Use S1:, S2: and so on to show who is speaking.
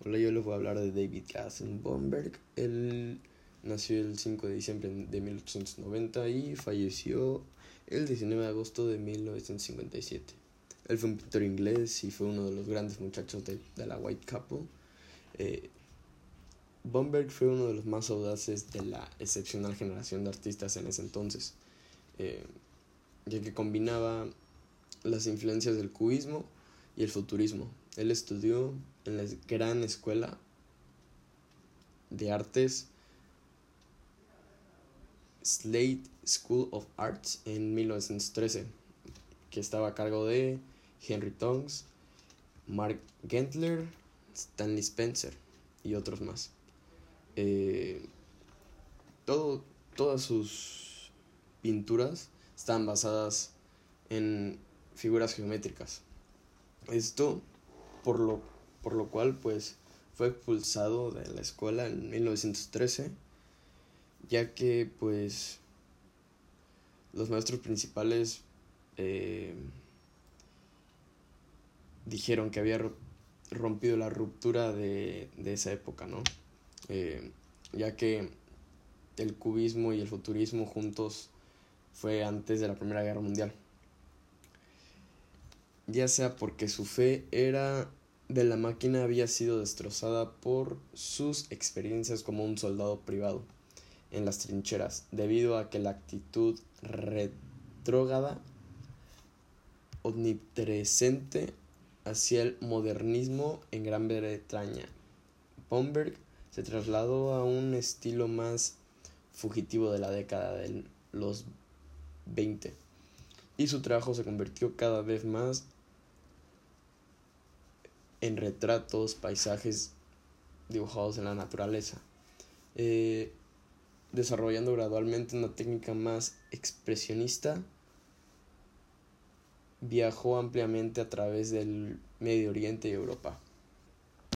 S1: Hola, yo les voy a hablar de David Bomberg. Él nació el 5 de diciembre de 1890 y falleció el 19 de agosto de 1957. Él fue un pintor inglés y fue uno de los grandes muchachos de, la White Couple. Eh, Bomberg fue uno de los más audaces de la excepcional generación de artistas en ese entonces, eh, ya que combinaba las influencias del cubismo y el futurismo. Él estudió en la gran escuela de artes Slade School of Arts en 1913, que estaba a cargo de Henry Tongs, Mark Gentler, Stanley Spencer y otros más. Eh, todo, todas sus pinturas están basadas en figuras geométricas. Esto por lo por lo cual pues fue expulsado de la escuela en 1913, ya que pues los maestros principales eh, dijeron que había rompido la ruptura de, esa época, ¿no? Eh, ya que el cubismo y el futurismo juntos fue antes de la Primera Guerra Mundial. Ya sea porque su fe era de la máquina había sido destrozada por sus experiencias como un soldado privado en las trincheras, debido a que la actitud retrógrada omnipresente hacia el modernismo en Gran Bretaña. Bomberg se trasladó a un estilo más fugitivo de la década de los 20 y su trabajo se convirtió cada vez más en retratos, paisajes dibujados en la naturaleza, eh, desarrollando gradualmente una técnica más expresionista. Viajó ampliamente a través del Medio Oriente y Europa.